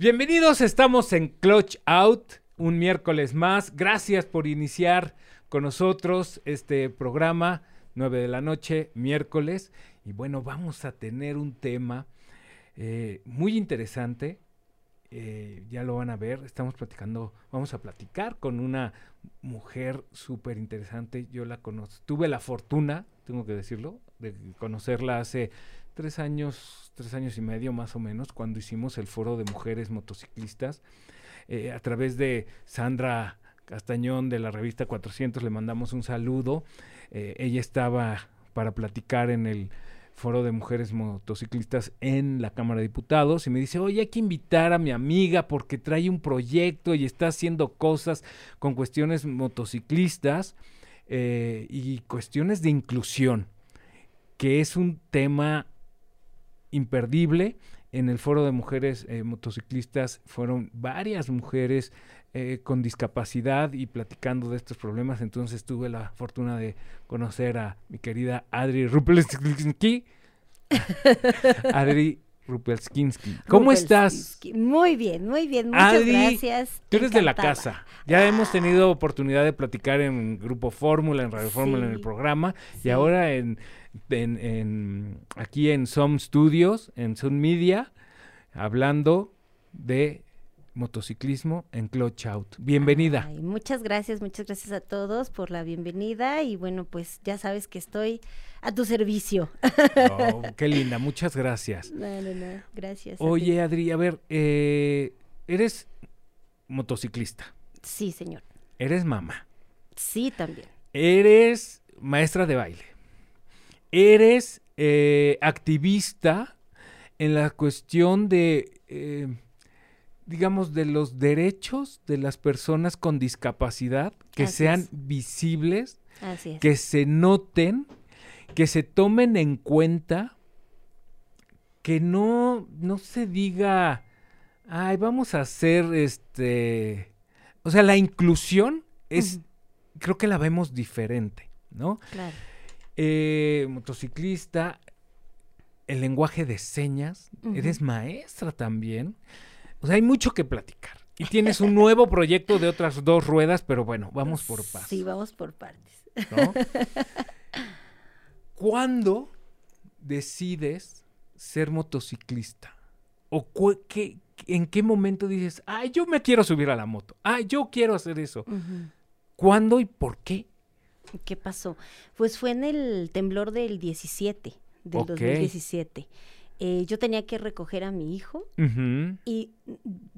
Bienvenidos, estamos en Clutch Out, un miércoles más. Gracias por iniciar con nosotros este programa, 9 de la noche, miércoles. Y bueno, vamos a tener un tema eh, muy interesante. Eh, ya lo van a ver, estamos platicando, vamos a platicar con una mujer súper interesante. Yo la conozco, tuve la fortuna, tengo que decirlo, de conocerla hace tres años, tres años y medio más o menos, cuando hicimos el foro de mujeres motociclistas, eh, a través de Sandra Castañón de la revista 400, le mandamos un saludo. Eh, ella estaba para platicar en el foro de mujeres motociclistas en la Cámara de Diputados y me dice, oye, hay que invitar a mi amiga porque trae un proyecto y está haciendo cosas con cuestiones motociclistas eh, y cuestiones de inclusión, que es un tema imperdible. En el foro de mujeres eh, motociclistas fueron varias mujeres eh, con discapacidad y platicando de estos problemas. Entonces tuve la fortuna de conocer a mi querida Adri Rupelskinsky. Adri Rupelskinsky. ¿Cómo estás? Muy bien, muy bien. Muchas gracias. Tú eres de la casa. Ya hemos tenido oportunidad de platicar en Grupo Fórmula, en Radio Fórmula, en el Sí, programa. Y ahora en, en- en- aquí en Som Studios, en Sun Media, hablando de motociclismo en Clutch Out. Bienvenida. Ay, muchas gracias, muchas gracias a todos por la bienvenida y bueno, pues ya sabes que estoy a tu servicio. Oh, qué linda, muchas gracias. No, no, no, gracias. a. Oye, Adri, a ver, eh, eres motociclista, Sí, señor. eres mamá, Sí, también. eres maestra de baile, eres eh, activista en la cuestión de, eh, digamos, de los derechos de las personas con discapacidad, que Así sean es. visibles, Así es. que se noten, que se tomen en cuenta, que no, no se diga, ay, vamos a hacer este, o sea, la inclusión es, creo que la vemos diferente, ¿no? Claro. Eh, motociclista, el lenguaje de señas, eres maestra también, o sea, hay mucho que platicar. Y tienes un nuevo proyecto de otras dos ruedas, pero bueno, vamos por pasos. Sí, vamos por partes. ¿no? ¿Cuándo decides ser motociclista? ¿O qué- en qué momento dices, ay, yo me quiero subir a la moto? Ay, yo quiero hacer eso. ¿Cuándo y por qué? ¿Qué pasó? Pues fue en el temblor del 17, del Ok. 2017. Eh, yo tenía que recoger a mi hijo Y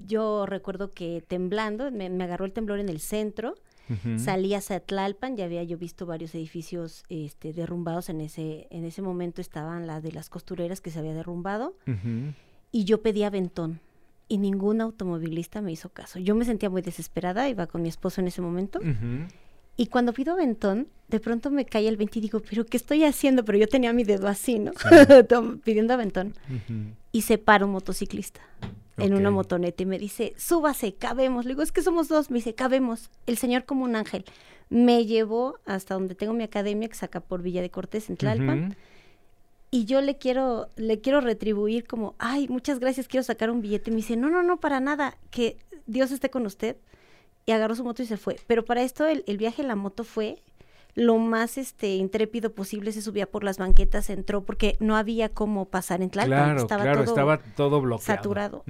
yo recuerdo que temblando, me, me agarró el temblor en el centro, ujú. salí hacia Tlalpan, ya había yo visto varios edificios este, derrumbados en ese, en ese momento estaban las de las costureras que se había derrumbado, y yo pedí aventón, y ningún automovilista me hizo caso. Yo me sentía muy desesperada, iba con mi esposo en ese momento, y cuando pido aventón, de pronto me cae el 20 y digo, pero ¿qué estoy haciendo? Pero yo tenía mi dedo así, ¿no? Pidiendo aventón y se para un motociclista en una motoneta y me dice, súbase, cabemos. Le digo, es que somos dos. Me dice, cabemos. El señor como un ángel. Me llevó hasta donde tengo mi academia, que saca por Villa de Cortés, en Tlalpan. Y yo le quiero, le quiero retribuir como, ay, muchas gracias, quiero sacar un billete. Me dice, no, no, no, para nada, que Dios esté con usted. Y agarró su moto y se fue. Pero para esto el, el viaje en la moto fue lo más este intrépido posible. Se subía por las banquetas, entró, porque no había cómo pasar en Tlalpan. Claro, estaba claro, todo estaba todo bloqueado. saturado.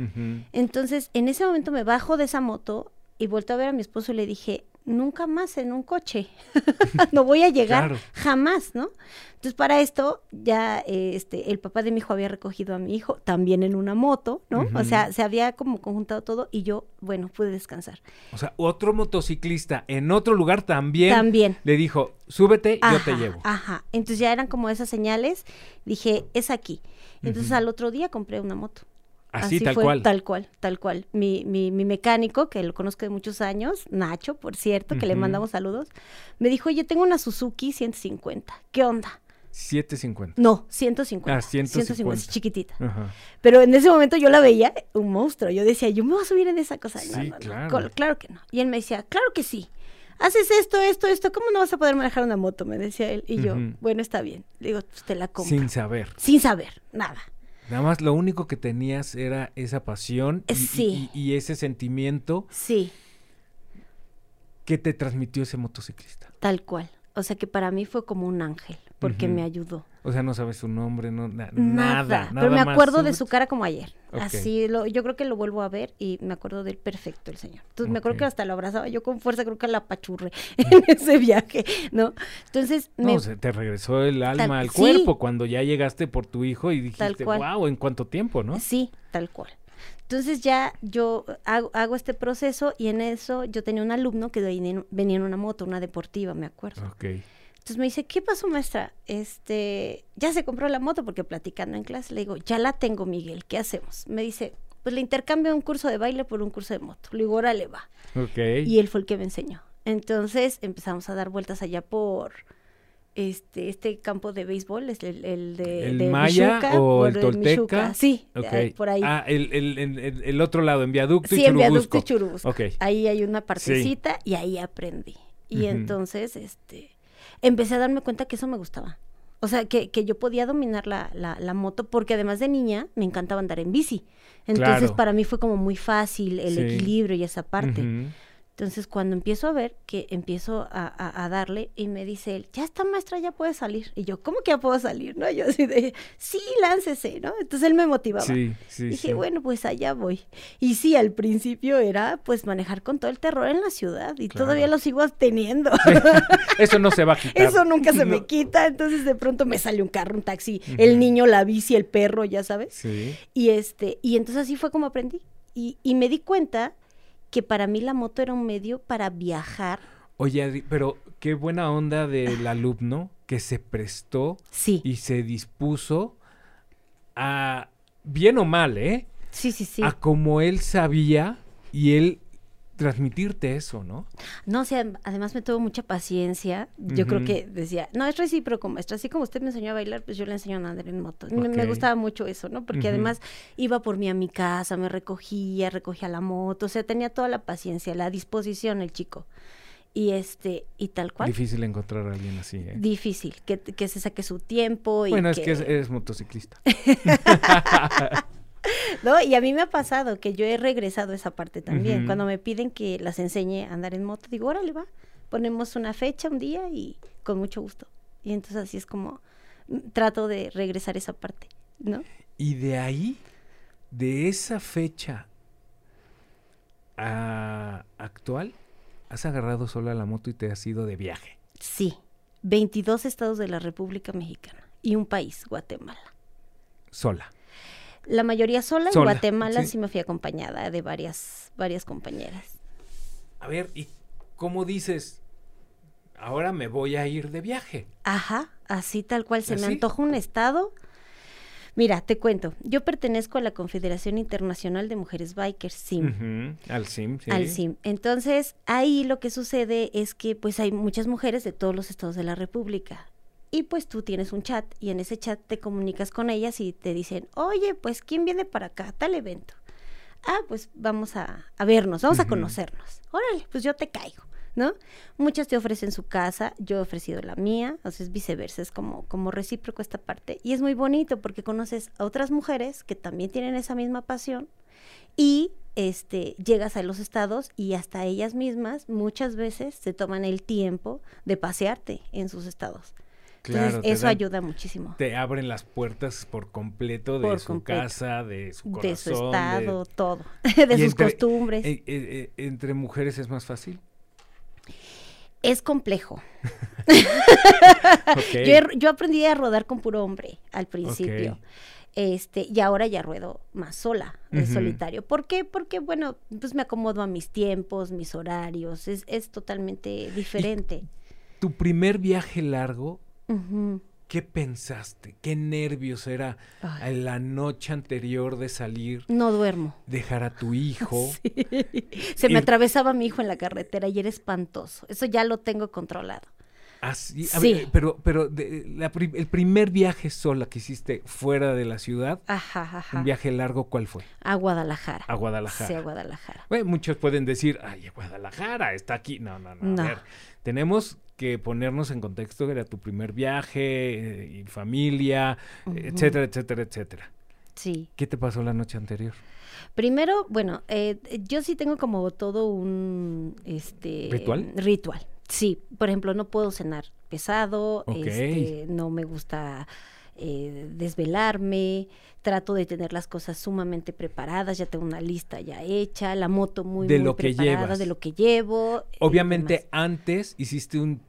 Entonces, en ese momento me bajo de esa moto y vuelto a ver a mi esposo y le dije, nunca más en un coche. no voy a llegar Claro. jamás, ¿no? Entonces, para esto, ya eh, este, el papá de mi hijo había recogido a mi hijo también en una moto, ¿no? O sea, se había como conjuntado todo y yo, bueno, pude descansar. O sea, otro motociclista en otro lugar también, También. le dijo, súbete, yo te Ajá, llevo. Ajá. Entonces ya eran como esas señales. Dije, es aquí. Entonces al otro día compré una moto. Así, tal fue, cual. Tal cual, tal cual. Mi, mi, mi mecánico, que lo conozco de muchos años, Nacho, por cierto, que le mandamos saludos, me dijo, oye, tengo una Suzuki 150. ¿Qué onda? 750. No, 150. Ah, 150. es chiquitita. Ajá. Pero en ese momento yo la veía un monstruo. Yo decía, yo me voy a subir en esa cosa. Sí, no, no. claro. Que no. Y él me decía, claro que sí. Haces esto, esto, esto. ¿Cómo no vas a poder manejar una moto? Me decía él. Y yo, bueno, está bien. Le digo, pues te la compro. Sin, Sin saber. saber, nada. Nada más lo único que tenías era esa pasión y, sí. y- y ese sentimiento Sí, que te transmitió ese motociclista. tal cual. O sea que para mí fue como un ángel, porque me ayudó. O sea, no sabes su nombre, no, na- Nada, nada, nada. pero me más. acuerdo de su cara como ayer. Así, lo, yo creo que lo vuelvo a ver y me acuerdo del perfecto el señor. Entonces me acuerdo que hasta lo abrazaba yo con fuerza, creo que la apachurré en ese viaje, ¿no? Entonces me, No, se te regresó el alma Tal- al sí. cuerpo cuando ya llegaste por tu hijo y dijiste, wow, ¿en cuánto tiempo, no? Sí, tal cual. Entonces ya yo hago, hago este proceso y en eso yo tenía un alumno que venía en- una moto, una deportiva, me acuerdo. Ok. Entonces me dice, ¿qué pasó, maestra? Este, ya se compró la moto porque platicando en clase le digo, ya la tengo, Miguel, ¿qué hacemos? Me dice, pues le intercambio un curso de baile por un curso de moto. Le digo, órale, va. Ok. Y él fue el que me enseñó. Entonces empezamos a dar vueltas allá por este, este campo de béisbol, es el, el de, ¿El de Maya Michuca, o el Michuca. Tolteca? Sí, Ok. eh, por ahí. Ah, el, el, otro lado, en viaducto sí, y en viaducto y Churubusco. Churubusco. Ahí hay una partecita y ahí aprendí. Y entonces, este, empecé a darme cuenta que eso me gustaba. O sea, que, que yo podía dominar la, la, la moto porque además de niña me encantaba andar en bici. Entonces, Claro. para mí fue como muy fácil el Sí. equilibrio y esa parte. Entonces, cuando empiezo a ver que empiezo a, a- a darle y me dice él, ya está maestra, ya puede salir. Y yo, ¿cómo que ya puedo salir? ¿No? Yo así de, sí, láncese, ¿no? Entonces él me motivaba. Sí, sí, Dije, sí. bueno, pues allá voy. Y sí, al principio era pues manejar con todo el terror en la ciudad y Claro. todavía lo sigo teniendo. Eso no se va a quitar. Eso nunca se me quita. Entonces de pronto me sale un carro, un taxi, el niño, la bici, el perro, ya sabes. Sí. Y este, y entonces así fue como aprendí. Y, y me di cuenta que para mí la moto era un medio para viajar. Oye, pero qué buena onda del alumno que se prestó Sí, y se dispuso a, bien o mal, ¿eh? sí, sí, sí. A como él sabía y él transmitirte eso, ¿no? No, o sea, además me tuvo mucha paciencia. Yo creo que decía, no, es recíproco, maestra. Así como usted me enseñó a bailar, pues yo le enseño a andar en moto. Me, gustaba mucho eso, ¿no? Porque además iba por mí a mi casa, me recogía, recogía la moto. O sea, tenía toda la paciencia, la disposición el chico. Y este, y tal cual. Difícil encontrar a alguien así, ¿eh? Difícil, que, que se saque su tiempo y Bueno, es que, que es- eres motociclista. ¿no? Y a mí me ha pasado que yo he regresado a esa parte también. Cuando me piden que las enseñe a andar en moto, digo, órale, va. Ponemos una fecha, un día y con mucho gusto. Y entonces así es como mm, trato de regresar esa parte, ¿no? Y de ahí, de esa fecha a actual, has agarrado sola la moto y te has ido de viaje. Sí. 22 estados de la República Mexicana y un país, Guatemala. Sola. La mayoría sola, en Guatemala sí. sí. me fui acompañada de varias, varias compañeras. A ver, ¿y cómo dices? Ahora me voy a ir de viaje. Ajá, así tal cual se me antoja un estado. Mira, te cuento, yo pertenezco a la Confederación Internacional de Mujeres Bikers, SIM. Al SIM, sí. Al SIM. Entonces, ahí lo que sucede es que pues hay muchas mujeres de todos los estados de la República. Y pues tú tienes un chat y en ese chat te comunicas con ellas y te dicen, oye, pues ¿quién viene para acá? Tal evento. Ah, pues vamos a, a vernos, vamos a conocernos. Órale, pues yo te caigo, ¿no? Muchas te ofrecen su casa, yo he ofrecido la mía, o sea, es viceversa, es como, como recíproco esta parte. Y es muy bonito porque conoces a otras mujeres que también tienen esa misma pasión y este llegas a los estados y hasta ellas mismas muchas veces se toman el tiempo de pasearte en sus estados. Claro, eso dan- ayuda muchísimo. Te abren las puertas por completo de Por su completo. casa, de su corazón. de su estado, de- todo, de sus entre- costumbres. eh, eh, eh, entre mujeres es más fácil. es complejo. Yo, yo aprendí a rodar con puro hombre al principio. Este, y ahora ya ruedo más sola, Ujú. solitario. ¿Por qué? Porque, bueno, pues me acomodo a mis tiempos, mis horarios, es, es totalmente diferente. Tu primer viaje largo, ¿qué pensaste? ¿Qué nervios era Ay. la noche anterior de salir, No duermo. dejar a tu hijo? Se me Ir- atravesaba mi hijo en la carretera y era espantoso. Eso ya lo tengo controlado. Así, a Sí. ver, pero, pero de- la pri- el primer viaje sola que hiciste fuera de la ciudad, Ajá, ajá. un viaje largo, ¿cuál fue? A Guadalajara. A Guadalajara. Sí, a Guadalajara. Bueno, muchos pueden decir, ay, Guadalajara está aquí. No, no, no. No. A ver, tenemos que ponernos en contexto que era tu primer viaje, eh, y familia, etcétera, etcétera, etcétera. Sí. ¿Qué te pasó la noche anterior? Primero, bueno, eh, yo sí tengo como todo un este ¿Ritual? Ritual. Sí, por ejemplo, no puedo cenar pesado, Ok. este, no me gusta eh, desvelarme, trato de tener las cosas sumamente preparadas, ya tengo una lista ya hecha, la moto muy, De muy lo que preparada, llevas. de lo que llevo. Obviamente antes hiciste un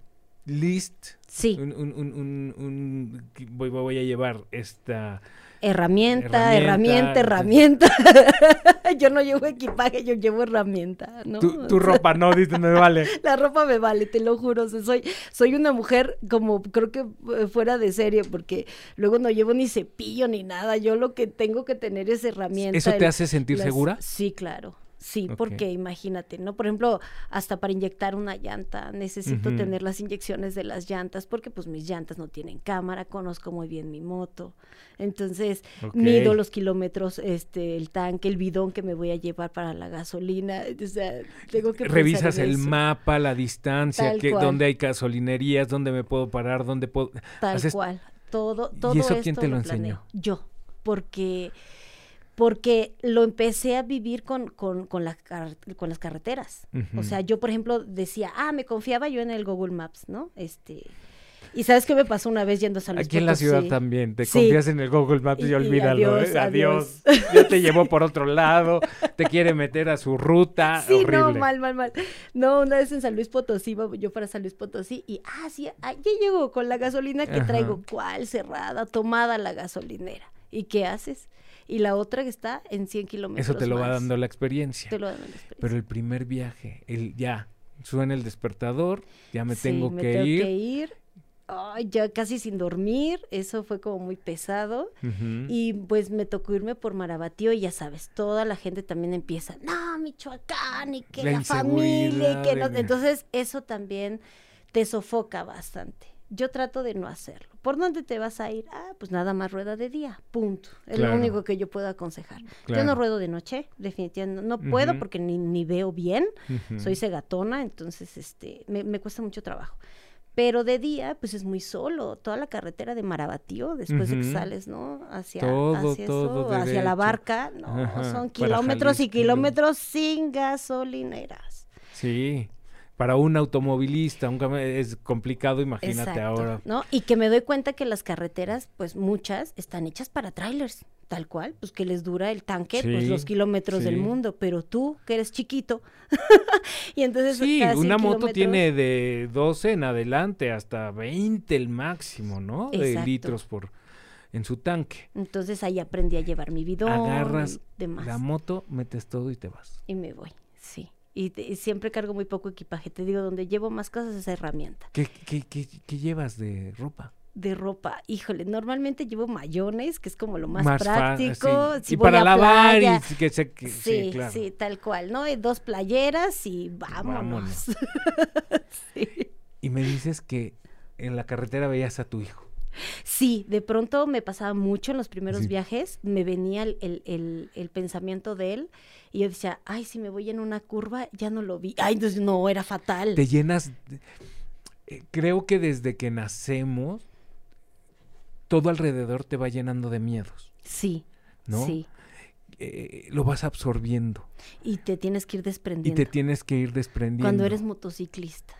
list. Sí. Un, un- un- un- un- voy, voy a llevar esta. Herramienta, Herramienta. herramienta, herramienta. yo no llevo equipaje, yo llevo herramienta, ¿no? Tu, tu ropa no, dice, me vale. La ropa me vale, te lo juro. o sea, soy, soy una mujer como creo que eh, fuera de serie, porque luego no llevo ni cepillo ni nada. Yo lo que tengo que tener es herramienta. ¿Eso te el- hace sentir las- segura? Sí, claro. Sí, porque imagínate, ¿no? Por ejemplo, hasta para inyectar una llanta, necesito tener las inyecciones de las llantas, porque pues mis llantas no tienen cámara, conozco muy bien mi moto. Entonces, mido los kilómetros, este, el tanque, el bidón que me voy a llevar para la gasolina. O sea, tengo que Revisas el eso. mapa, la distancia, que, dónde hay gasolinerías, dónde me puedo parar, dónde puedo. Tal haces- cual. Todo, ¿Y todo eso quién te lo enseñó? Yo, porque porque lo empecé a vivir con, con, con, la con las carreteras. Ujú. O sea, yo, por ejemplo, decía, ah, me confiaba yo en el Google Maps, ¿no? Este, y ¿sabes qué me pasó una vez yendo a San Luis Aquí en la ciudad Potosí? también, te Sí. confías en el Google Maps y, Y- y olvídalo. adiós, ¿eh? adiós. adiós. Ya te llevó por otro lado, te quiere meter a su ruta. Sí, horrible. no, mal, mal, mal. No, una vez en San Luis Potosí, yo para San Luis Potosí y, ah, sí, ah, ya llego con la gasolina que Ajá. traigo. ¿Cuál? Cerrada, tomada la gasolinera. ¿Y qué haces? Y la otra que está en 100 kilómetros Eso te lo va dando la experiencia. Te lo va dando la experiencia. Pero el primer viaje, el ya, suena el despertador, ya me Sí, tengo me que tengo ir. que ir. Ya casi sin dormir, eso fue como muy pesado. Y pues me tocó irme por Marabatío y ya sabes, toda la gente también empieza, no, Michoacán y que La la, familia y que no. Entonces eso también te sofoca bastante. Yo trato de no hacerlo. ¿Por dónde te vas a ir? Ah, pues nada más rueda de día, punto. Es Claro. lo único que yo puedo aconsejar. Yo no ruedo de noche, definitivamente. No, no puedo porque ni, ni veo bien. Soy cegatona, entonces este me, me cuesta mucho trabajo. Pero de día, pues es muy solo. Toda la carretera de Marabatío, después de que sales, ¿no? Hacia, Todo, hacia todo eso, hacia la barca. No, Ajá, son kilómetros y kilómetros sin gasolineras. Sí, para un automovilista un es complicado, imagínate Exacto, ahora. ¿no? Y que me doy cuenta que las carreteras, pues muchas, están hechas para trailers, tal cual, pues que les dura el tanque, pues los kilómetros del mundo, pero tú, que eres chiquito, y entonces Sí, cada 100 una moto kilómetros- tiene de 12 en adelante hasta 20 el máximo, ¿no? De litros por en su tanque. Entonces ahí aprendí a llevar mi bidón Agarras y demás. la moto, metes todo y te vas. y me voy, sí. Y, te- y siempre cargo muy poco equipaje. Te digo, donde llevo más cosas es herramienta. ¿Qué, qué, qué, qué llevas de ropa? De ropa, híjole, normalmente llevo mayones, que es como lo más, práctico. Si y voy para a lavar playa, y que se que- sí, Sí, claro. sí, tal cual, ¿no? Dos playeras y vámonos. Vámonos. sí. Y me dices que en la carretera veías a tu hijo. Sí, de pronto me pasaba mucho en los primeros Sí. viajes, me venía el, el- el- el pensamiento de él y yo decía, ay, si me voy en una curva, ya no lo vi. Ay, entonces no, era fatal. Te llenas. eh, creo que desde que nacemos, todo alrededor te va llenando de miedos, Sí, ¿no? sí. Eh, lo vas absorbiendo Y te tienes que ir y desprendiendo. te tienes que ir desprendiendo. Cuando eres motociclista.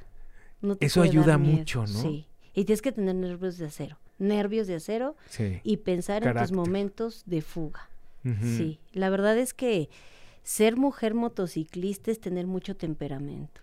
No te Eso ayuda mucho, ¿no? Sí. Y tienes que tener nervios de acero. Nervios de acero Sí. y pensar en tus momentos de fuga. Sí. La verdad es que ser mujer motociclista es tener mucho temperamento.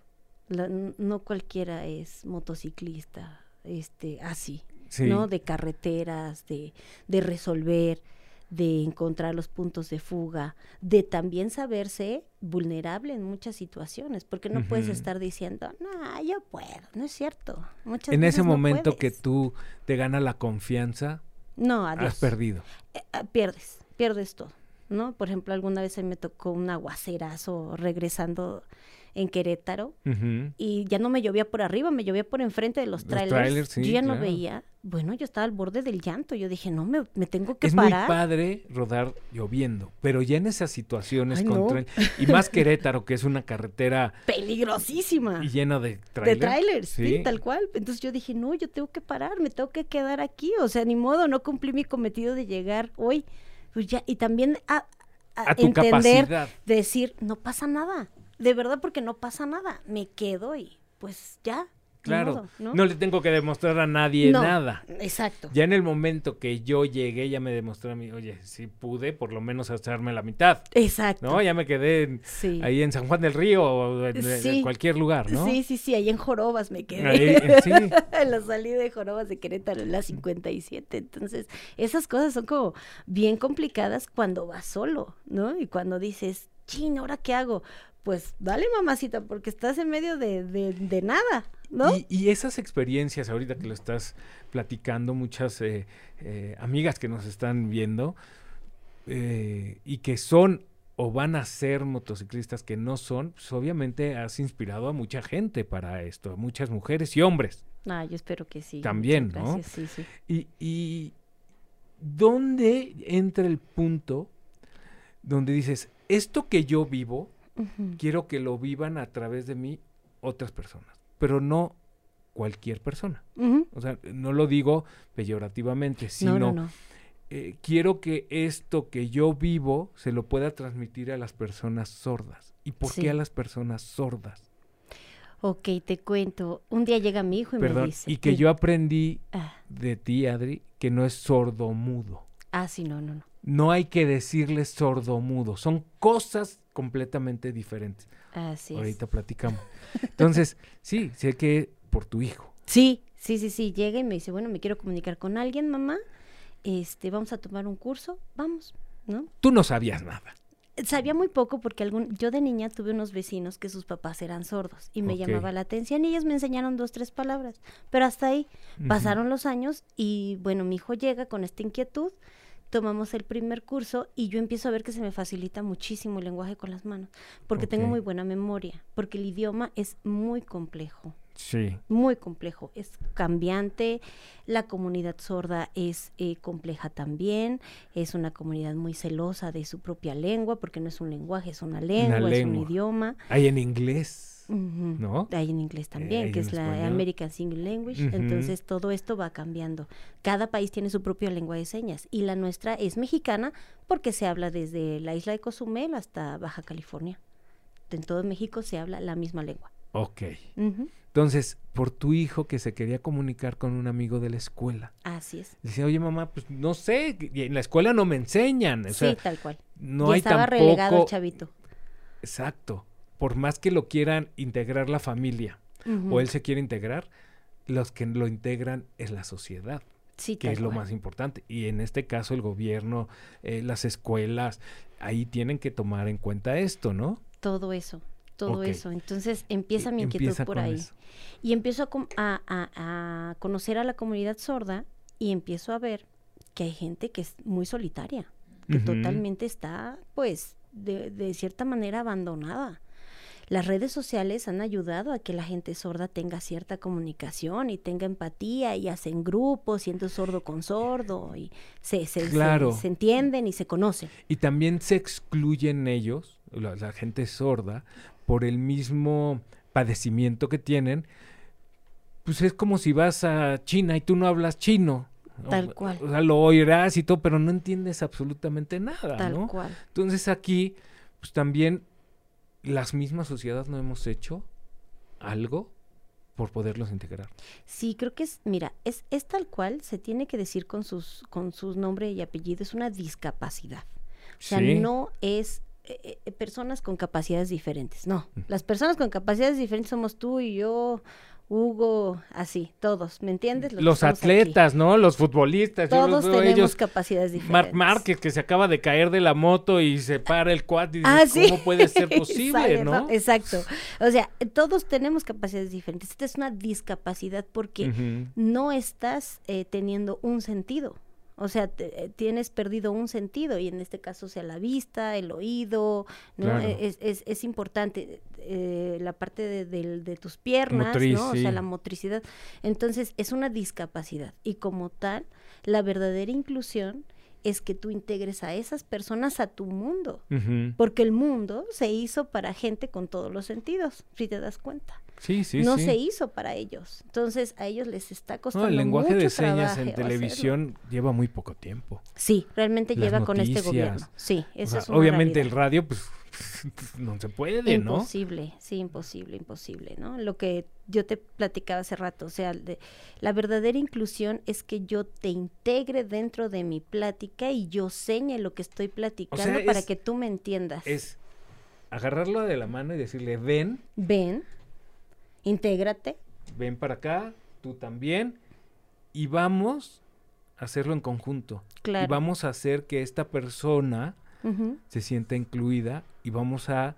La- no cualquiera es motociclista, este, así, Sí. ¿no? De carreteras, de, de resolver, de encontrar los puntos de fuga, de también saberse vulnerable en muchas situaciones, porque no puedes estar diciendo, no, yo puedo, no es cierto. Muchas En ese no momento que tú te gana la confianza, No, adiós. has perdido. Eh, ah, pierdes, pierdes todo, ¿no? Por ejemplo, alguna vez a mí me tocó un aguacerazo regresando en Querétaro y ya no me llovía por arriba, me llovía por enfrente de los Los trailers. trailers, sí, yo ya no veía. Bueno, yo estaba al borde del llanto. Yo dije, no, me, me tengo que Es muy parar. padre rodar lloviendo, pero ya en esas situaciones Ay, con no. trail- y más Querétaro, que es una carretera Peligrosísima. y llena de De trailers. trailers, sí. tal cual. Entonces yo dije, no, yo tengo que parar, me tengo que quedar aquí. O sea, ni modo, no cumplí mi cometido de llegar hoy. Pues ya, y también a, a A tu entender, capacidad. decir, no pasa nada. De verdad, porque no pasa nada. Me quedo y pues ya. Claro, modo, ¿no? ¿no? le tengo que demostrar a nadie No, nada. Exacto. Ya en el momento que yo llegué, ya me demostró a mí, oye, si pude por lo menos echarme la mitad, Exacto. ¿no? Ya me quedé en- Sí. ahí en San Juan del Río o en, en Sí. cualquier lugar, ¿no? Sí, sí, sí, ahí en Jorobas me quedé. Ahí, eh, sí. en la salida de Jorobas de Querétaro, en la 57. Entonces, esas cosas son como bien complicadas cuando vas solo, ¿no? Y cuando dices, chin, ¿ahora qué hago? Pues dale, mamacita, porque estás en medio de, de, de nada, ¿no? Y, y esas experiencias, ahorita que lo estás platicando, muchas eh, eh, amigas que nos están viendo eh, y que son o van a ser motociclistas que no son, pues obviamente has inspirado a mucha gente para esto, a muchas mujeres y hombres. Ah, yo espero que sí. También, ¿no? Sí, sí. Y, y ¿dónde entra el punto donde dices, esto que yo vivo, Quiero que lo vivan a través de mí otras personas, pero no cualquier persona. O sea, no lo digo peyorativamente, sino No, no, no. eh, quiero que esto que yo vivo se lo pueda transmitir a las personas sordas. ¿Y por Sí. qué a las personas sordas? Ok, te cuento. Un día llega mi hijo y me dice. y que "Mi- yo aprendí Ah, de ti, Adri, que no es sordo-mudo. ah, sí, no, no, no. No hay que decirle sordo-mudo. Son cosas completamente diferentes. Así es. Ahorita platicamos. Entonces, sí, sé que por tu hijo. Sí, sí, sí, sí. Llega y me dice, bueno, me quiero comunicar con alguien, mamá. Este, vamos a tomar un curso, vamos, ¿no? Tú no sabías nada. Sabía muy poco porque algún, yo de niña tuve unos vecinos que sus papás eran sordos y me llamaba la atención y ellos me enseñaron dos, tres palabras. Pero hasta ahí pasaron los años y bueno, mi hijo llega con esta inquietud, tomamos el primer curso y yo empiezo a ver que se me facilita muchísimo el lenguaje con las manos, porque tengo muy buena memoria, porque el idioma es muy complejo Sí. muy complejo, es cambiante, la comunidad sorda es eh, compleja también, es una comunidad muy celosa de su propia lengua, porque no es un lenguaje, es una lengua, es un idioma. Hay en inglés. ¿No? Hay en inglés también, hay que es la. American Single Language. Entonces todo esto va cambiando. Cada país tiene su propia lengua de señas y la nuestra es mexicana porque se habla desde la isla de Cozumel hasta Baja California. En todo México se habla la misma lengua. Ok. Entonces, por tu hijo que se quería comunicar con un amigo de la escuela. Así es. Decía, oye mamá, pues no sé, y en la escuela no me enseñan. O sea, sí, tal cual. no y hay estaba tampoco... relegado el chavito. Exacto. Por más que lo quieran integrar la familia o él se quiere integrar, los que lo integran es la sociedad, sí, que es lo cual. más importante. Y en este caso el gobierno, eh, las escuelas, ahí tienen que tomar en cuenta esto, ¿no? Todo eso, todo eso. Entonces empieza mi inquietud Empieza por ahí. eso. Y empiezo a, conocer a la comunidad sorda y empiezo a ver que hay gente que es muy solitaria, que totalmente está, pues, de, de cierta manera abandonada. Las redes sociales han ayudado a que la gente sorda tenga cierta comunicación y tenga empatía y hacen grupos, siendo sordo con sordo y se, se, se- Claro. se entienden y se conocen. Y también se excluyen ellos, la, la gente sorda, por el mismo padecimiento que tienen. Pues es como si vas a China y tú no hablas chino. ¿no? Tal cual. O sea, lo oirás y todo, pero no entiendes absolutamente nada, Tal ¿no? cual. Entonces aquí, pues también las mismas sociedades no hemos hecho algo por poderlos integrar. Sí, creo que es, mira, es, es tal cual, se tiene que decir con sus, con sus nombre y apellido, es una discapacidad. O sea, Sí. no es eh, eh, personas con capacidades diferentes, no. Las personas con capacidades diferentes somos tú y yo, Hugo, así, todos, ¿me entiendes? Los aquí. atletas, ¿no? Los futbolistas. los Todos tenemos ellos capacidades diferentes. Marc Márquez que se acaba de caer de la moto y se para el quad y Ah, dices, sí. ¿cómo puede ser posible, Sale, no? Exacto. O sea, todos tenemos capacidades diferentes. Esta es una discapacidad porque no estás eh, teniendo un sentido. O sea, te- eh, tienes perdido un sentido y en este caso sea la vista, el oído, ¿no? Claro. Eh, Es, es, es importante eh, la parte de, del- de tus piernas, Motriz, ¿no? O sí. sea, la motricidad. Entonces, es una discapacidad y como tal, la verdadera inclusión es que tú integres a esas personas a tu mundo. Porque el mundo se hizo para gente con todos los sentidos, si te das cuenta. Sí, sí, no sí. se hizo para ellos. Entonces a ellos les está No, costando el lenguaje de señas en hacerlo. televisión lleva muy poco tiempo. Sí, realmente Las lleva con este gobierno. Sí, O eso sea, es una obviamente el radio, pues, no se puede, ¿no? Imposible, sí, imposible, imposible, ¿no? Lo que yo te platicaba hace rato, o sea, de- la verdadera inclusión es que yo te integre dentro de mi plática y yo señe lo que estoy platicando para es- que tú me entiendas. Es agarrarlo de la mano y decirle, ven, Ven, intégrate, ven para acá, tú también, y vamos a hacerlo en conjunto. Y claro. vamos a hacer que esta persona se sienta incluida y vamos a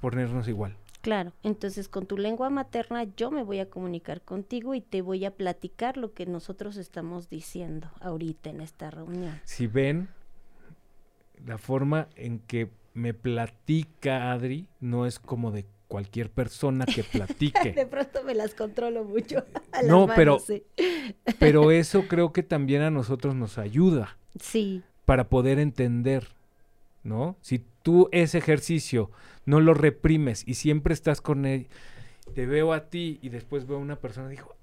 ponernos igual. claro, entonces con tu lengua materna yo me voy a comunicar contigo y te voy a platicar lo que nosotros estamos diciendo ahorita en esta reunión. Si ven la forma en que me platica Adri, no es como de cualquier persona que De platique. pronto me las controlo mucho. a las No, manos, pero- sí. Pero eso creo que también a nosotros nos ayuda Sí, para poder entender, ¿no? Si tú ese ejercicio no lo reprimes y siempre estás con él, te veo a ti y después veo a una persona, dijo,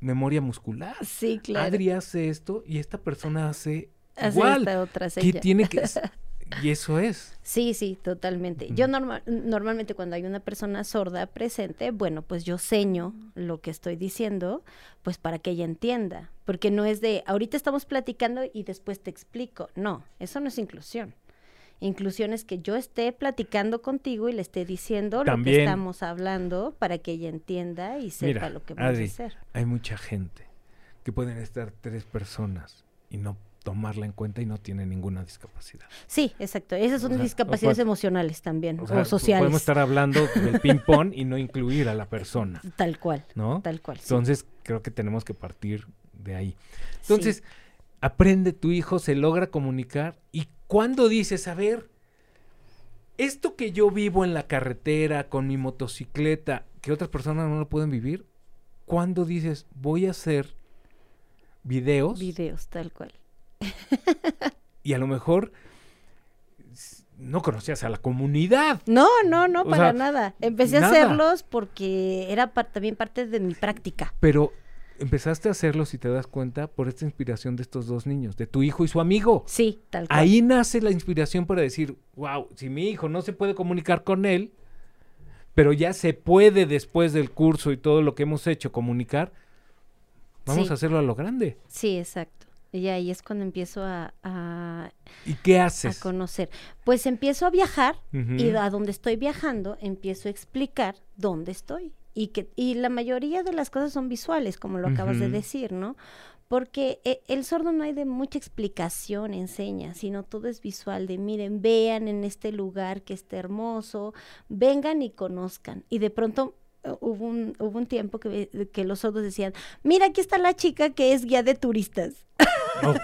memoria muscular. sí, claro. Adri hace esto y esta persona hace Hace igual. otra ¿Qué seña. tiene que y eso es. Sí, sí, totalmente. Yo norma- normalmente cuando hay una persona sorda presente, bueno, pues yo seño lo que estoy diciendo, pues para que ella entienda, porque no es de, ahorita estamos platicando y después te explico. No, eso no es inclusión. Inclusión es que yo esté platicando contigo y le esté diciendo lo que estamos hablando para que ella entienda y sepa Mira, lo que vamos Adri, a hacer. Hay mucha gente que pueden estar tres personas y no tomarla en cuenta y no tienen ninguna discapacidad. Sí, exacto. Esas son O sea, discapacidades o emocionales también, O o, sea, sociales. podemos estar hablando del ping pong y no incluir a la persona, Tal cual, ¿no? tal cual. sí. Entonces, creo que tenemos que partir de ahí. Sí. Entonces, aprende tu hijo, se logra comunicar y cuando dices, a ver, esto que yo vivo en la carretera con mi motocicleta, que otras personas no lo pueden vivir, ¿cuándo dices, voy a hacer videos videos, tal cual. y a lo mejor no conocías a la comunidad? No, no, no, O para sea, nada. Empecé nada. a hacerlos porque era par- también parte de mi práctica. Pero empezaste a hacerlos y te das cuenta por esta inspiración de estos dos niños, de tu hijo y su amigo. Sí, tal cual. Ahí nace la inspiración para decir, wow, si mi hijo no se puede comunicar con él, pero ya se puede después del curso y todo lo que hemos hecho comunicar, vamos Sí. a hacerlo a lo grande. Sí, exacto. Y ahí es cuando empiezo a, a- ¿Y qué a haces? conocer. Pues empiezo a viajar y a donde estoy viajando empiezo a explicar dónde estoy. Y, que, y la mayoría de las cosas son visuales, como lo acabas de decir, ¿no? Porque eh, el sordo no hay de mucha explicación, enseña, sino todo es visual, de miren, vean en este lugar que está hermoso, vengan y conozcan. Y de pronto eh, hubo un, hubo un tiempo que, que los sordos decían, mira, aquí está la chica que es guía de turistas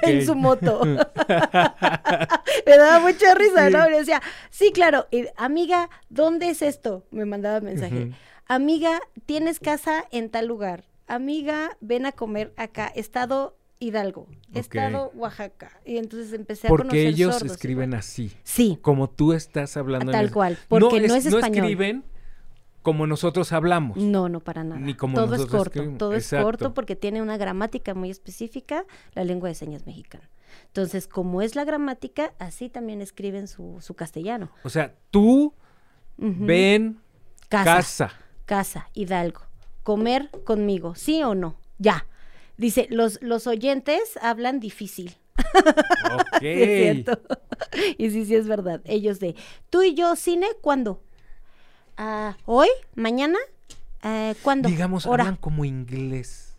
en su moto. Me daba mucha risa, ¿no? Me decía, sí, claro, y, amiga, ¿dónde es esto? Me mandaba mensaje. Amiga, tienes casa en tal lugar. Amiga, ven a comer acá. Estado Hidalgo. Estado Oaxaca. Y entonces empecé a Porque conocer ellos sordos escriben igual. así, Sí, como tú estás hablando. tal el- cual. Porque no es, No español. escriben como nosotros hablamos. No, no para nada. Ni como todo es corto, escribimos. todo es corto porque tiene una gramática muy específica, la lengua de señas mexicana. Entonces, como es la gramática, así también escriben su, su castellano. O sea, tú ven casa, casa. casa, Hidalgo. Comer conmigo, ¿sí o no? Ya. Dice, los, los oyentes hablan difícil. Ok. Sí, es cierto. y sí, sí es verdad. Ellos de, tú y yo, cine, ¿cuándo? Ah, ¿Hoy? ¿Mañana? Eh, ¿Cuándo? Digamos, Hora. hablan como inglés.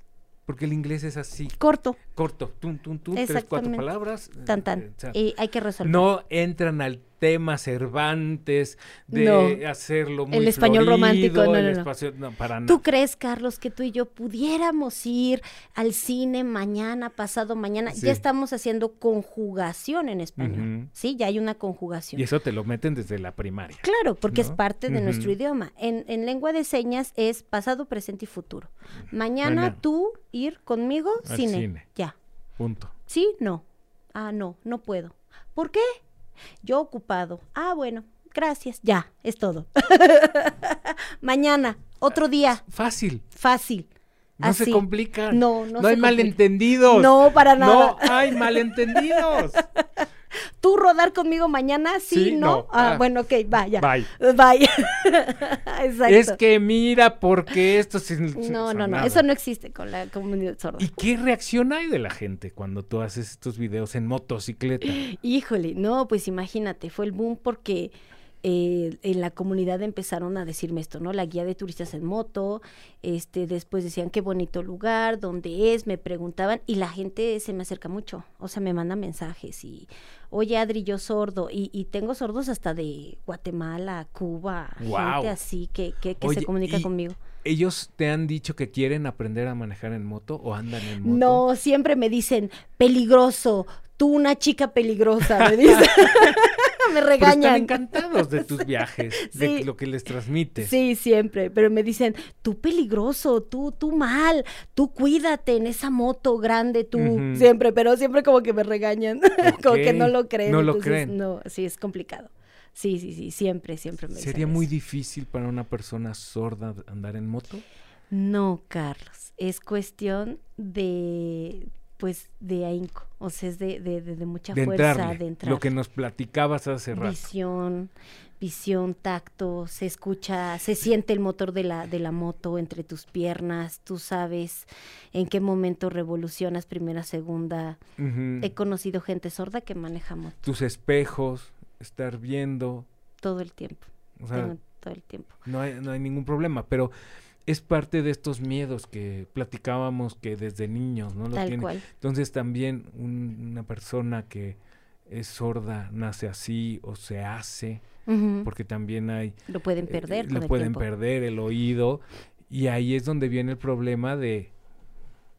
Porque el inglés es así, Corto, corto, tum, tum, tum, tres, cuatro palabras. tan, eh, tan. o sea, Y hay que resolver. no entran al tema Cervantes de No. hacerlo muy El español romántico, no, el no, no. espacio- no, para nada. ¿Tú crees, Carlos, que tú y yo pudiéramos ir al cine mañana, pasado mañana? Sí. Ya estamos haciendo conjugación en español. Sí, ya hay una conjugación. Y eso te lo meten desde la primaria. Claro, porque es parte de nuestro idioma. En, en lengua de señas es pasado, presente y futuro. Mañana Mañana. tú ir conmigo, Al cine. cine. Ya. Punto. ¿Sí? No. Ah, no, no puedo. ¿Por qué? Yo ocupado. Ah, bueno. gracias, ya, es todo. Mañana, otro día, Fácil. fácil. No se complica. No, no No hay complica. malentendidos. No, para nada. No hay malentendidos. ¿Tú rodar conmigo mañana? Sí, Sí, ¿no? no. Ah, Ah. bueno, ok, vaya. Bye. Bye. Exacto. Es que mira, porque esto se- No, no, no, eso no existe con la comunidad sorda. ¿Y qué reacción hay de la gente cuando tú haces estos videos en motocicleta? Híjole, no, pues imagínate, fue el boom porque eh, en la comunidad empezaron a decirme esto, ¿no? La guía de turistas en moto, este, después decían qué bonito lugar, dónde es, me preguntaban y la gente se me acerca mucho, o sea, me manda mensajes y, oye Adri, yo sordo, y, y tengo sordos hasta de Guatemala, Cuba, gente así que, que, que Oye, se comunica y- conmigo. ¿Ellos te han dicho que quieren aprender a manejar en moto o andan en moto? No, siempre me dicen, peligroso, tú una chica peligrosa, me dicen. me Pero están regañan. encantados de tus viajes, de lo que les transmites. Sí, siempre, pero me dicen, tú peligroso, tú, tú mal, tú cuídate en esa moto grande, tú, siempre, pero siempre como que me regañan, como que no lo creen. no lo entonces, creen. No, sí, es complicado. Sí, sí, sí, siempre, siempre me ¿Sería muy eso. difícil para una persona sorda andar en moto? No, Carlos, es cuestión de, pues, de ahínco, o sea, es de, de, de- de mucha de fuerza, entrarle. de entrar. Lo que nos platicabas hace rato. Visión, visión, tacto, se escucha, se siente el motor de la, de la moto entre tus piernas, tú sabes en qué momento revolucionas primera, segunda. He conocido gente sorda que maneja moto Tus espejos, estar viendo. todo el tiempo, O sea, tengo todo el tiempo. no hay, no hay ningún problema, pero es parte de estos miedos que platicábamos que desde niños, ¿no? Lo Tal tienen. cual. Entonces también un- una persona que es sorda nace así o se hace, porque también hay Lo pueden eh, perder. lo el pueden tiempo. perder el oído y ahí es donde viene el problema de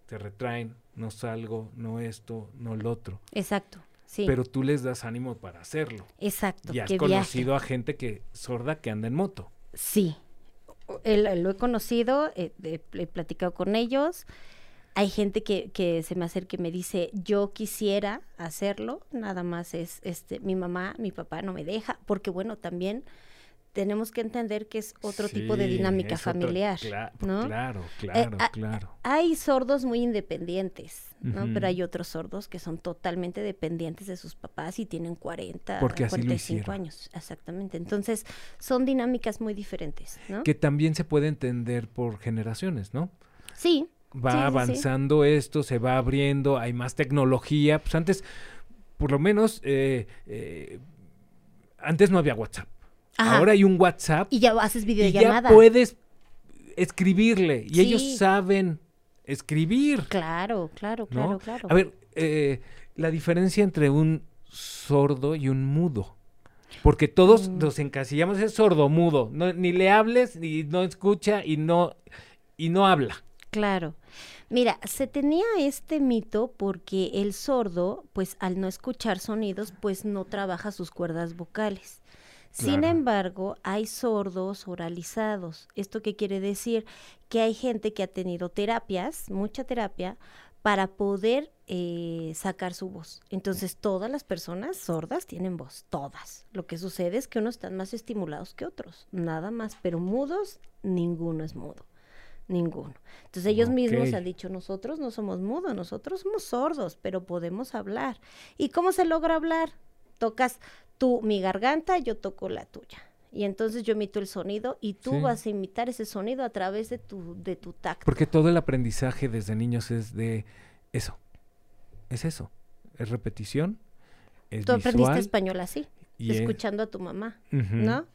se retraen, no salgo, no esto, no lo otro, Exacto, sí. pero tú les das ánimo para hacerlo. exacto. Y has que viaje. conocido a gente que sorda que anda en moto. Sí, lo he conocido, eh, he, he platicado con ellos. Hay gente que, que se me acerca y me dice, yo quisiera hacerlo, nada más es, este, mi mamá, mi papá no me deja, porque bueno, también tenemos que entender que es otro tipo de dinámica otro- familiar, cla- ¿no? Claro, claro, ah, claro. Hay sordos muy independientes, ¿no? Pero hay otros sordos que son totalmente dependientes de sus papás y tienen 40, Porque así lo 45 hicieron. años, exactamente. Entonces, son dinámicas muy diferentes, ¿no? Que también se puede entender por generaciones, ¿no? Sí, Va Sí, sí, sí. avanzando esto, se va abriendo, hay más tecnología. Pues antes, por lo menos, eh, eh, antes no había WhatsApp. Ajá. Ahora hay un WhatsApp Y ya haces y ya videollamada. puedes escribirle y ellos saben escribir. Claro, claro, ¿no? claro, claro. A ver, eh, la diferencia entre un sordo y un mudo. Porque todos Mm. nos encasillamos es sordo, mudo. No, ni le hables, ni no escucha y no, y no habla. Claro. Mira, se tenía este mito porque el sordo, pues al no escuchar sonidos, pues no trabaja sus cuerdas vocales. Sin embargo, hay sordos oralizados. ¿Esto qué quiere decir? Que hay gente que ha tenido terapias, mucha terapia, para poder eh, sacar su voz. Entonces, todas las personas sordas tienen voz, todas. Lo que sucede es que unos están más estimulados que otros, nada más, pero mudos, ninguno es mudo. Ninguno. Entonces ellos mismos han dicho, nosotros no somos mudos, nosotros somos sordos, pero podemos hablar. ¿Y cómo se logra hablar? Tocas tú mi garganta, yo toco la tuya. Y entonces yo emito el sonido y tú Sí. vas a imitar ese sonido a través de tu, de tu tacto. Porque todo el aprendizaje desde niños es de eso. Es eso. Es repetición. Es Tú aprendiste español así, es- escuchando a tu mamá, ¿no?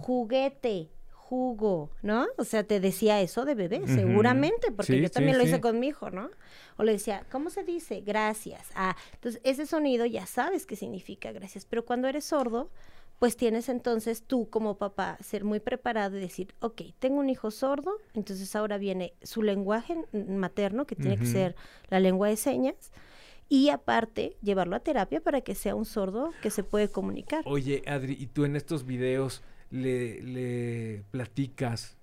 Juguete, jugo, ¿no? O sea, te decía eso de bebé, seguramente, porque Sí, yo sí, también lo sí. hice con mi hijo, ¿no? O le decía, ¿cómo se dice? Gracias. Ah, entonces ese sonido ya sabes qué significa gracias, pero cuando eres sordo, pues tienes entonces tú como papá ser muy preparado y decir, ok, tengo un hijo sordo, entonces ahora viene su lenguaje materno, que tiene que ser la lengua de señas, y aparte llevarlo a terapia para que sea un sordo que se puede comunicar. Oye, Adri, ¿y tú en estos videos le, le platicas?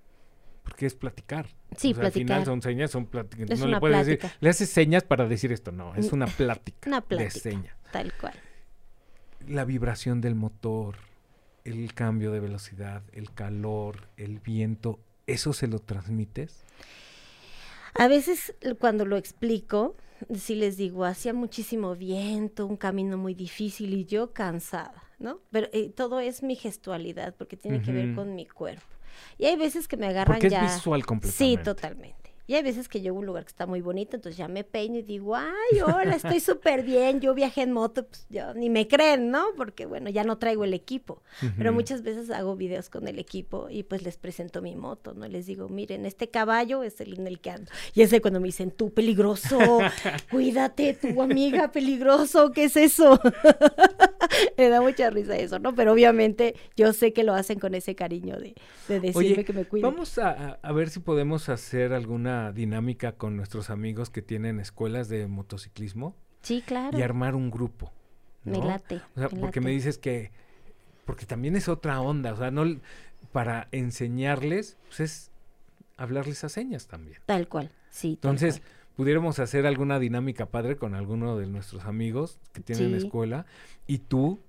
Porque es platicar. Sí, O sea, Al final platicar. son señas, son pláticas. No le puedes decir, plática. le haces señas para decir esto. No, es una plática, Una de plática, señas. tal cual. La vibración del motor. el cambio de velocidad, el calor, el viento, ¿eso se lo transmites? A veces cuando lo explico, sí les digo, hacía muchísimo viento, un camino muy difícil y yo cansada, ¿no? Pero eh, todo es mi gestualidad porque tiene que ver con mi cuerpo. Y hay veces que me agarran Porque ya. es visual Sí, completamente. totalmente. Y hay veces que llego a un lugar que está muy bonito, entonces ya me peino y digo, ay, hola, estoy súper bien, yo viajé en moto, pues ya ni me creen, ¿no? Porque bueno, ya no traigo el equipo. Pero Ujú. muchas veces hago videos con el equipo y pues les presento mi moto, ¿no? Les digo, miren, este caballo es el en el que ando. Y es de cuando me dicen, tú peligroso, cuídate, tu amiga peligroso, ¿qué es eso? me da mucha risa eso, ¿no? Pero obviamente yo sé que lo hacen con ese cariño de, de decirme Oye, que me cuide. vamos a, ver si podemos hacer alguna dinámica con nuestros amigos que tienen escuelas de motociclismo Sí, claro. y armar un grupo. Me ¿no? late. O sea, me porque me dices que, porque también es otra onda, o sea, no, para enseñarles, pues es hablarles a señas también. Tal cual, sí. tal Entonces, cual. Pudiéramos hacer alguna dinámica padre con alguno de nuestros amigos que tienen Sí. escuela y tú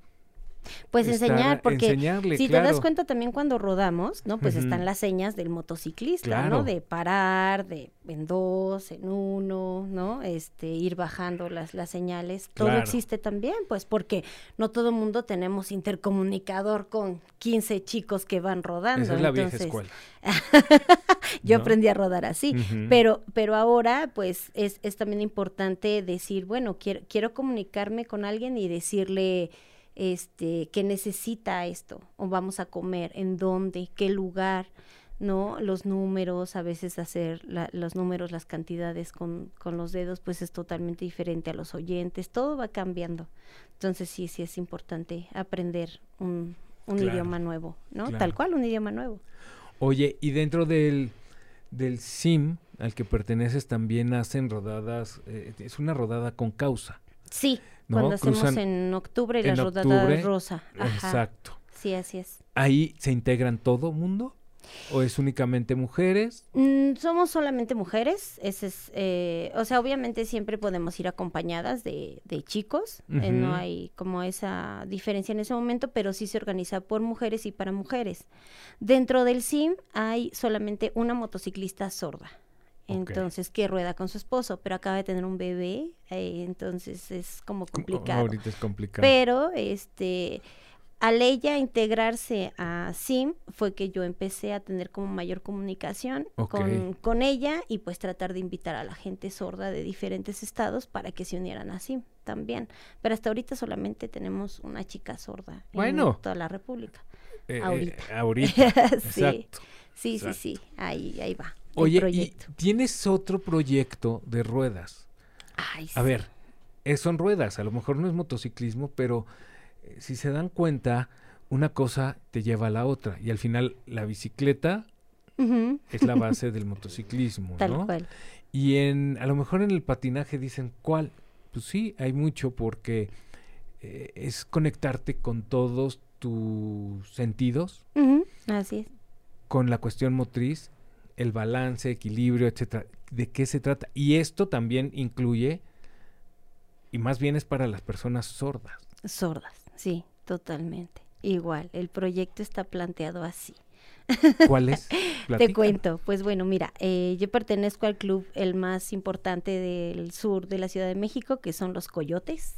Pues estar- enseñar, porque si te das cuenta también cuando rodamos, ¿no? Pues están las señas del motociclista, Claro. ¿no? De parar, de en dos, en uno, ¿no? Este, ir bajando las, las señales. Todo existe también, pues porque no todo el mundo tenemos intercomunicador con 15 chicos que van rodando. Esa es la vieja entonces, escuela. Yo ¿no? aprendí a rodar así. Pero, pero ahora, pues, es, es también importante decir, bueno, quiero, quiero comunicarme con alguien y decirle, este, que necesita esto, o vamos a comer, en dónde, qué lugar, ¿no? Los números, a veces hacer la- los números, las cantidades con, con los dedos, pues es totalmente diferente a los oyentes, todo va cambiando. Entonces sí, sí es importante aprender un, un Claro, idioma nuevo, ¿no? claro. Tal cual, un idioma nuevo. Oye, y dentro del, del SIM al que perteneces también hacen rodadas, eh, es una rodada con causa. Sí, ¿no? cuando hacemos en octubre en la rodada octubre, rosa. Ajá. Exacto. Sí, así es. ¿Ahí se integran todo mundo? ¿O es únicamente mujeres? Mm, somos solamente mujeres, ese es, eh, o sea, obviamente siempre podemos ir acompañadas de, de chicos, eh, no hay como esa diferencia en ese momento, pero sí se organiza por mujeres y para mujeres. Dentro del SIM hay solamente una motociclista sorda, Entonces que rueda con su esposo, pero acaba de tener un bebé, eh, entonces es como Com- complicado. Ahorita es complicado. Pero, este, al ella integrarse a SIM, fue que yo empecé a tener como mayor comunicación con, con ella y pues tratar de invitar a la gente sorda de diferentes estados para que se unieran a SIM también. Pero hasta ahorita solamente tenemos una chica sorda Bueno. en toda la República. Eh, eh, ahorita. Exacto. sí, sí, exacto. sí, ahí, ahí va. Oye, y tienes otro proyecto de ruedas. Ay, A sí. ver, eh, son ruedas, a lo mejor no es motociclismo, pero eh, si se dan cuenta, una cosa te lleva a la otra y al final la bicicleta es la base del motociclismo, Tal ¿no? cual. Y en a lo mejor en el patinaje dicen, ¿cuál? Pues sí, hay mucho porque eh, es conectarte con todos tus sentidos, Así es. Con la cuestión motriz, el balance, equilibrio, etcétera. ¿De qué se trata? Y esto también incluye, y más bien es para las personas sordas. Sordas, sí, totalmente. Igual, el proyecto está planteado así. ¿Cuál es? Te cuento, pues bueno, mira, eh, yo pertenezco al club el más importante del sur de la Ciudad de México, que son los Coyotes.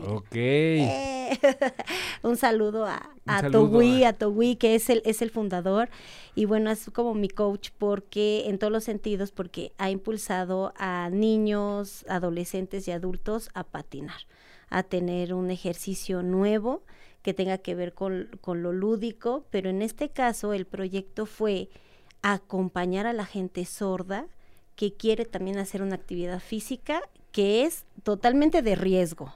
Ok. Eh, un saludo a, a Togui, a Togui, que es el, es el fundador. Y bueno, es como mi coach porque, en todos los sentidos, porque ha impulsado a niños, adolescentes y adultos a patinar, a tener un ejercicio nuevo que tenga que ver con, con lo lúdico, pero en este caso el proyecto fue acompañar a la gente sorda que quiere también hacer una actividad física que es totalmente de riesgo.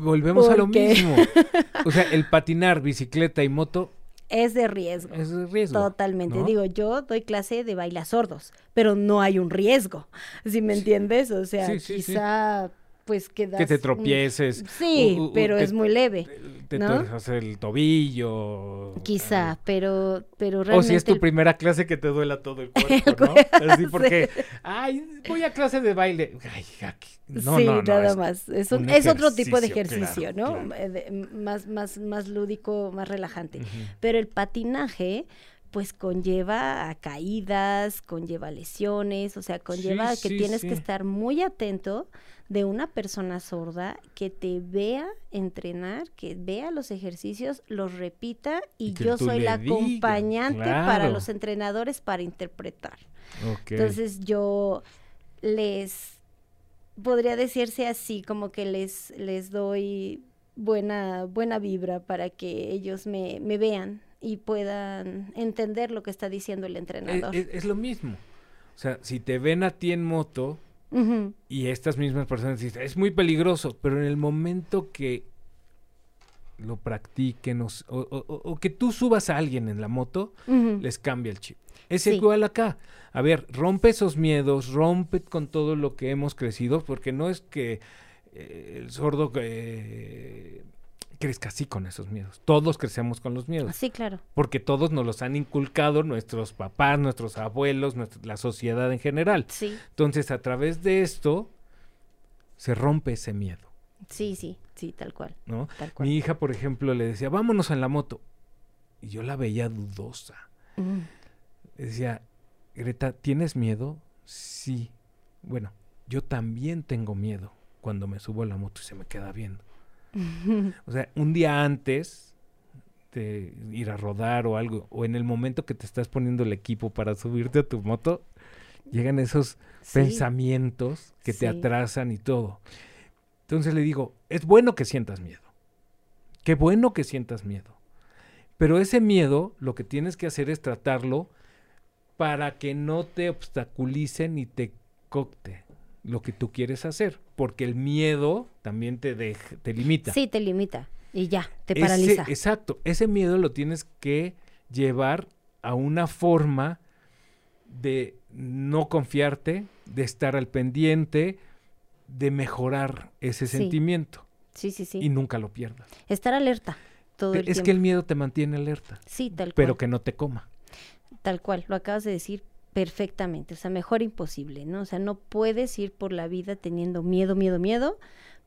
Volvemos a lo mismo. O sea, el patinar, bicicleta y moto Es de riesgo. es de riesgo. Totalmente. ¿no? Digo, yo doy clase de bailas sordos, pero no hay un riesgo, si me entiendes? O sea, Sí, quizá pues que das Que te un- tropieces. Sí, u- u- pero es muy leve. Te ¿no? el tobillo. Quizá, pero, pero O realmente... si es tu el- primera clase que te duela todo el cuerpo, ¿no? cuerpo, Así porque, ay, voy a clase de baile. Ay, aquí. No, sí, no, no, nada es- más. Es, un- un es otro tipo de ejercicio, claro, ¿no? claro. Eh, de- más, más, más lúdico, más relajante. Pero el patinaje, pues conlleva a caídas, conlleva lesiones, o sea, conlleva Sí, que sí, tienes que estar muy atento de una persona sorda que te vea entrenar, que vea los ejercicios, los repita y, yo soy la acompañante para los entrenadores para interpretar. Entonces yo les podría decirse así, como que les, les doy buena, buena vibra para que ellos me, me vean y puedan entender lo que está diciendo el es, entrenador. es- es lo mismo. O sea, si te ven a ti en moto Y estas mismas personas dicen, es muy peligroso, pero en el momento que lo practiquen o, s- o- o- o- o que tú subas a alguien en la moto, les cambia el chip. Es Sí. igual acá. A ver, rompe esos miedos, rompe con todo lo que hemos crecido, porque no es que eh, el sordo eh, crezca así con esos miedos. Todos crecemos con los miedos, Sí, claro. porque todos nos los han inculcado nuestros papás, nuestros abuelos, nuestra- la sociedad en general. Sí, Entonces, a través de esto, se rompe ese miedo, sí, sí, sí, tal cual, ¿no? tal cual. Mi hija, por ejemplo, le decía, vámonos en la moto. Y yo la veía dudosa. Le decía, Greta, ¿tienes miedo? Sí. Bueno, yo también tengo miedo cuando me subo a la moto y se me queda viendo. O sea, un día antes de ir a rodar o algo, o en el momento que te estás poniendo el equipo para subirte a tu moto, llegan esos Sí, pensamientos que te atrasan y todo. Entonces le digo, es bueno que sientas miedo. Qué bueno que sientas miedo. Pero ese miedo lo que tienes que hacer es tratarlo para que no te obstaculice ni te cocte lo que tú quieres hacer. Porque el miedo también te, deja- te limita. Sí, te limita y ya, te Ese- paraliza. exacto. Ese miedo lo tienes que llevar a una forma de no confiarte, de estar al pendiente, de mejorar ese Sí. sentimiento Sí, sí, sí. y nunca lo pierdas. Estar alerta todo el es tiempo. que el miedo te mantiene alerta, Sí, tal pero cual. que no te coma. Tal cual, lo acabas de decir perfectamente, o sea, mejor imposible, ¿no? O sea, no puedes ir por la vida teniendo miedo, miedo, miedo,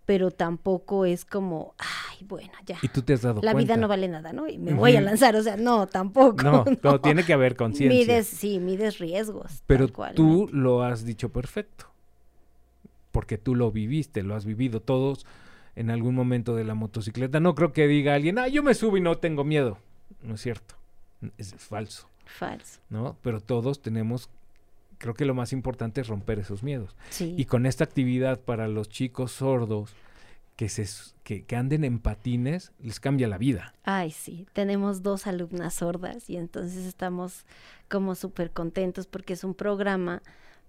pero tampoco es como, ay, bueno, ya. Y tú te has dado La cuenta. vida no vale nada, ¿no? Y me voy a lanzar, o sea, no, tampoco. No, no, tiene que haber conciencia. Mides, sí, mides riesgos. Pero cual, tú lo has dicho perfecto. Porque tú lo viviste, lo has vivido todos en algún momento de la motocicleta. No creo que diga alguien, ah, yo me subo y no tengo miedo. No es cierto. Es falso, Falso. ¿no? Pero todos tenemos, creo que lo más importante es romper esos miedos. Sí. Y con esta actividad para los chicos sordos que, se, que, que anden en patines, les cambia la vida. Ay, sí, tenemos dos alumnas sordas y entonces estamos como súper contentos porque es un programa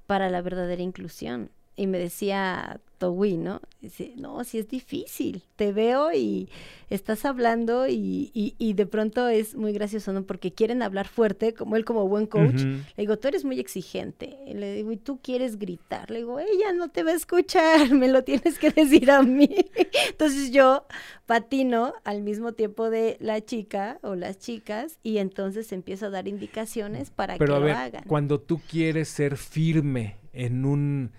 para la verdadera inclusión. Y me decía Towi, ¿no? Dice, no, sí es difícil, te veo y estás hablando y, y, y de pronto es muy gracioso, ¿no? Porque quieren hablar fuerte, como él como buen coach. Le digo, tú eres muy exigente. Y le digo, y tú quieres gritar. Le digo, ella no te va a escuchar, me lo tienes que decir a mí. Entonces yo patino al mismo tiempo de la chica o las chicas y entonces empiezo a dar indicaciones para Pero que a lo hagan. cuando tú quieres ser firme en un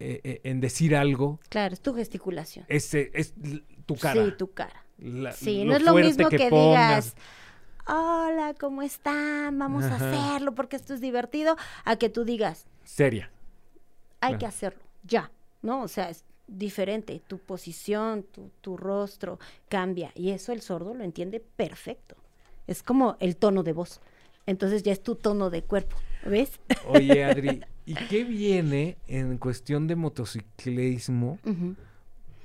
eh, eh, en decir algo, Claro, es tu gesticulación. es l- tu cara. Sí, tu cara. la- Sí, no es lo mismo que, digas, hola, ¿cómo están? Vamos Ajá. a hacerlo porque esto es divertido, a que tú digas, seria. hay Claro. que hacerlo, ya, ¿no? O sea, es diferente, tu posición, tu, tu rostro cambia y eso el sordo lo entiende perfecto. Es como el tono de voz. Entonces ya es tu tono de cuerpo, ¿ves? Oye, Adri, ¿y qué viene en cuestión de motociclismo Ujú.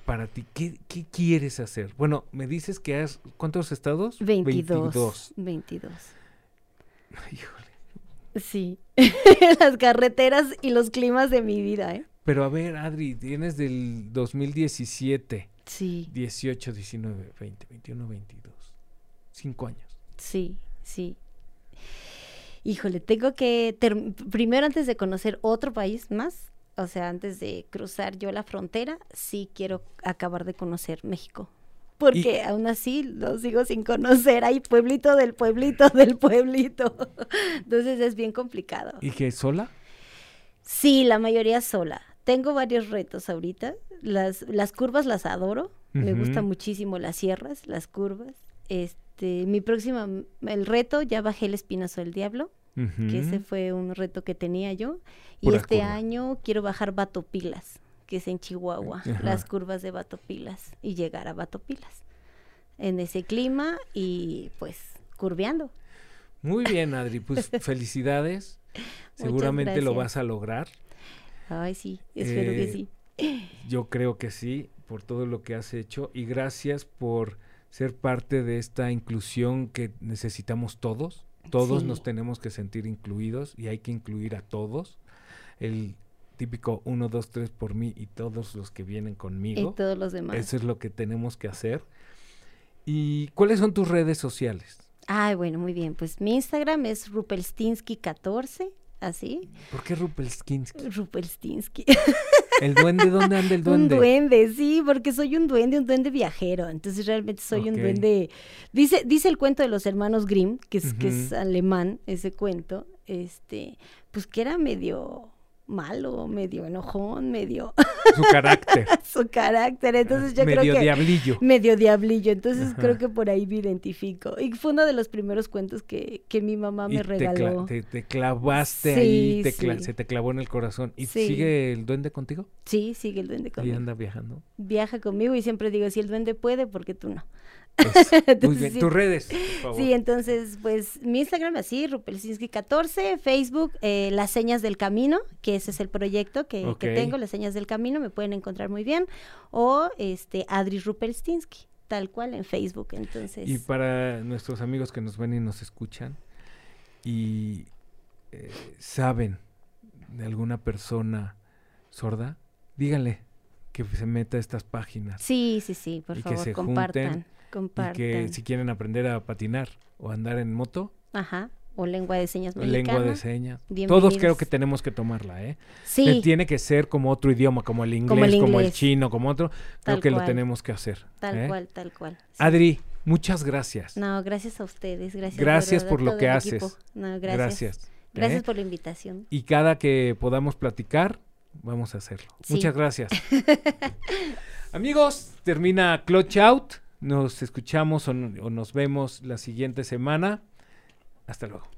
para ti? ¿Qué, qué quieres hacer? Bueno, me dices que has ¿cuántos estados? 22. 22. Híjole. Sí. Las carreteras y los climas de mi vida, ¿eh? Pero a ver, Adri, tienes del 2017, Sí, 18, 19, 20, 21, 22. Cinco años. sí, sí. Híjole, tengo que, primero antes de conocer otro país más, o sea, antes de cruzar yo la frontera, sí quiero acabar de conocer México. Porque aún así lo sigo sin conocer. Hay pueblito del pueblito del pueblito. Entonces es bien complicado. ¿Y qué, sola? Sí, la mayoría sola. Tengo varios retos ahorita. Las, las curvas las adoro. Me gustan muchísimo las sierras, las curvas. Este, mi próxima, el reto, ya bajé el espinazo del diablo que ese fue un reto que tenía yo. Y este año quiero bajar Batopilas, que es en Chihuahua, las curvas de Batopilas, y llegar a Batopilas en ese clima y pues curveando. Muy bien, Adri, pues felicidades. Seguramente lo vas a lograr. Ay, sí, espero que eh, sí. Yo creo que sí, por todo lo que has hecho y gracias por ser parte de esta inclusión que necesitamos todos todos nos tenemos que sentir incluidos y hay que incluir a todos. El típico 1, 2, 3 por mí y todos los que vienen conmigo. Y todos los demás. Eso es lo que tenemos que hacer. ¿Y cuáles son tus redes sociales? Ay, bueno, muy bien. Pues mi Instagram es rupelstinsky14 así. ¿Por qué Rupelstinsky? Rupelstinsky. ¿El duende? ¿Dónde anda el duende? Un duende, sí, porque soy un duende, un duende viajero. Entonces realmente soy un duende. Dice, dice el cuento de los hermanos Grimm, que es, que es alemán, ese cuento, este, pues que era medio malo, medio enojón, medio... Su carácter. Su carácter, entonces yo creo que... Medio diablillo. Medio diablillo, entonces creo que por ahí me identifico. Y fue uno de los primeros cuentos que, que mi mamá me regaló. Te, te, clavaste ahí, se te clavó en el corazón. ¿Y sigue el duende contigo? Sí, sigue el duende conmigo. ¿Y anda viajando? Viaja conmigo y siempre digo, si el duende puede, porque tú no? muy bien. Tus redes. Sí, entonces, pues mi Instagram así, Rupelsinski14, Facebook, eh, Las Señas del Camino, que ese es el proyecto que, tengo, Las Señas del Camino, me pueden encontrar muy bien, o este Adri Rupelstinsky, tal cual en Facebook. Entonces. Y para nuestros amigos que nos ven y nos escuchan y eh, saben de alguna persona sorda, díganle que se meta a estas páginas. Sí, sí, sí, por favor, que se compartan. Y que si quieren aprender a patinar o andar en moto. Ajá. O lengua de señas mexicana. Lengua de señas. Todos creo que tenemos que tomarla, ¿eh? Sí. tiene que ser como otro idioma, como el inglés, como el, chino, como otro. creo que lo tenemos que hacer. Tal ¿eh? cual, tal cual. Adri, muchas gracias. No, gracias a ustedes. Gracias, gracias por lo que haces. No, gracias. Gracias, ¿eh? por la invitación. Y cada que podamos platicar, vamos a hacerlo. Muchas gracias. Amigos, termina Clutch Out. Nos escuchamos o, nos vemos la siguiente semana. Hasta luego.